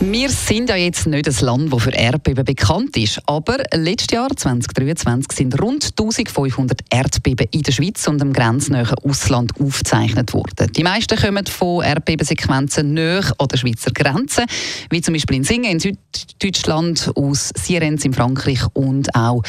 wir sind ja jetzt nicht ein Land, das für Erdbeben bekannt ist, aber letztes Jahr, 2023, sind rund 1500 Erdbeben in der Schweiz und im grenznahen Ausland aufgezeichnet worden. Die meisten kommen von Erdbebensequenzen näher an der Schweizer Grenze, wie zum Beispiel in Singen in Süddeutschland, aus Sirens in Frankreich und auch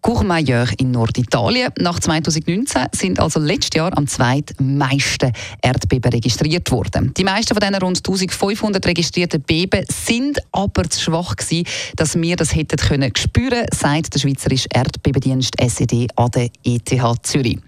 Courmayeur in Norditalien. Nach 2019 sind also letztes Jahr am zweitmeisten Erdbeben registriert worden. Die meisten von diesen rund 1500 registrierten Beben sind aber zu schwach gewesen, dass wir das hätten können spüren, sagt der Schweizerische Erdbebendienst SED an der ETH Zürich.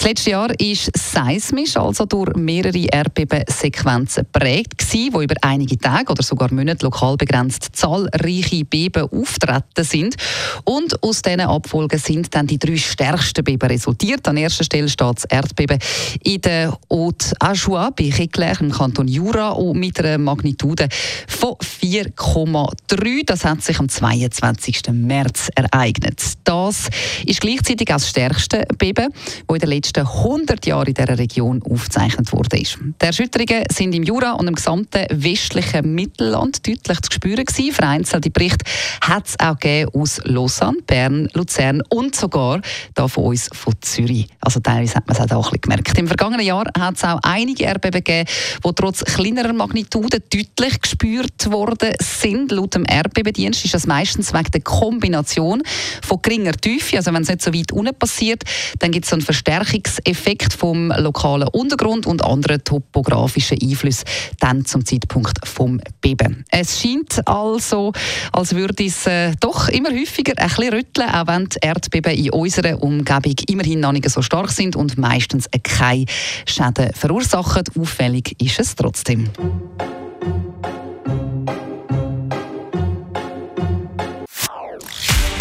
Das letzte Jahr ist seismisch, also durch mehrere Erdbebensequenzen geprägt gewesen, wo über einige Tage oder sogar Monate lokal begrenzt zahlreiche Beben auftreten sind und aus diesen Abfolgen sind dann die drei stärksten Beben resultiert. An erster Stelle steht das Erdbeben in der Haute Ajoie bei Checler im Kanton Jura mit einer Magnitude von 4,3. Das hat sich am 22. März ereignet. Das ist gleichzeitig das stärkste Beben, das in den letzten 100 Jahren in dieser Region aufgezeichnet wurde. Die Erschütterungen sind im Jura und im gesamten westlichen Mittelland deutlich zu spüren gewesen. Vereinzelte Berichte hat es auch aus Lausanne, Bern, Luzern und sogar da von uns von Zürich. Also teilweise hat man es auch da ein bisschen gemerkt. Im vergangenen Jahr hat es auch einige Erdbeben gegeben, die trotz kleinerer Magnitude deutlich gespürt worden sind. Laut dem Erdbebendienst ist das meistens wegen der Kombination von geringer Tiefe, also wenn es nicht so weit unten passiert, dann gibt es so einen Verstärkungseffekt vom lokalen Untergrund und anderen topografischen Einflüssen dann zum Zeitpunkt vom Beben. Es scheint also, als würde es äh, doch immer häufiger ein bisschen rütteln, auch wenn die Erdbeben in unserer Umgebung immerhin noch nicht so stark sind und meistens keine Schäden verursachen. Auffällig ist es trotzdem.